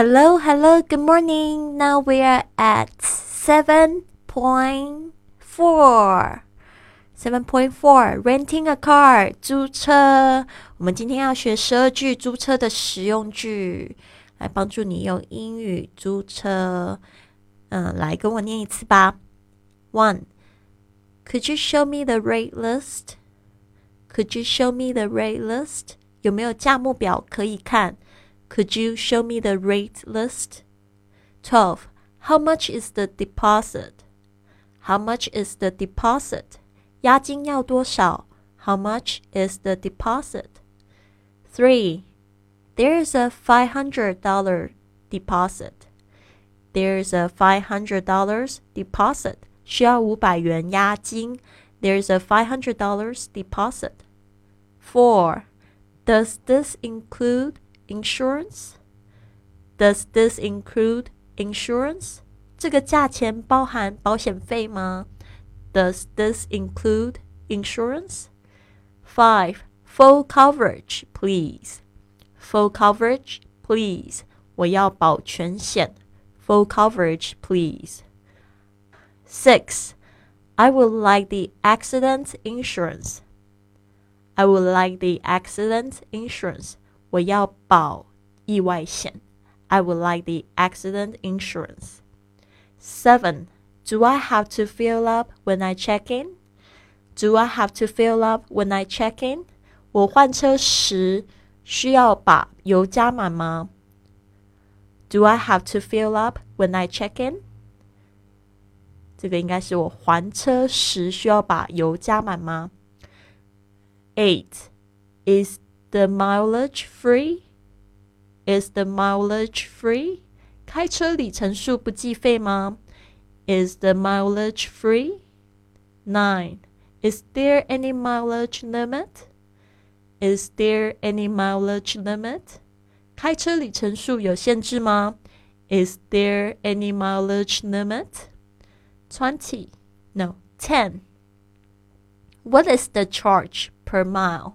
Hello, hello, good morning. Now we are at 7.4. 7.4 renting a car 租车。我们今天要学十二句租车的实用句，来帮助你用英语租车。嗯，来跟我念一次吧。One, could you show me the rate list? Could you show me the rate list? 有没有价目表可以看 ？could you show me the rate list? 12. How much is the deposit? How much is the deposit? 押金要多少? How much is the deposit? 3. There's a $500 deposit. There's a $500 deposit. 需要五百元押金. There's a $500 deposit. 4. Does this include insurance? Does this include insurance? 这个价钱包含保险费吗？Does this include insurance? Five, full coverage, please. Full coverage, please. 我要保全险。Full coverage, please. Six, I would like the accident insurance. I would like the accident insurance. 我要保意外险。I would like the accident insurance. Seven. Do I have to fill up when I check in? Do I have to fill up when I check in? 我换车时需要把油加满吗？Do I have to fill up when I check in? 这个应该是我还车时需要把油加满吗？Eight. Is the mileage free? Is the mileage free? 开车里程数不计费吗？Is the mileage free? Nine. Is there any mileage limit? Is there any mileage limit? 开车里程数有限制吗？Is there any mileage limit? Twenty. No, ten. What is the charge per mile?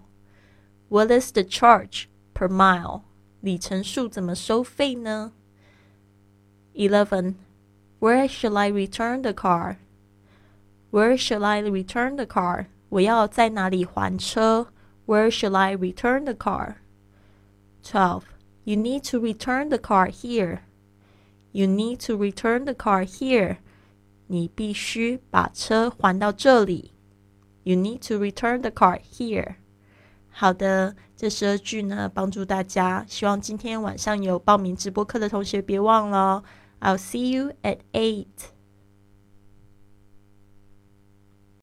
What is the charge per mile? 里程数怎么收费呢？Eleven. Where shall I return the car? Where shall I return the car? 我要在哪里还车？Where shall I return the car? Twelve. You need to return the car here. You need to return the car here. 你必须把车还到这里。You need to return the car here. 好的，这十二句呢，帮助大家。希望今天晚上有报名直播课的同学别忘了。I'll see you at eight.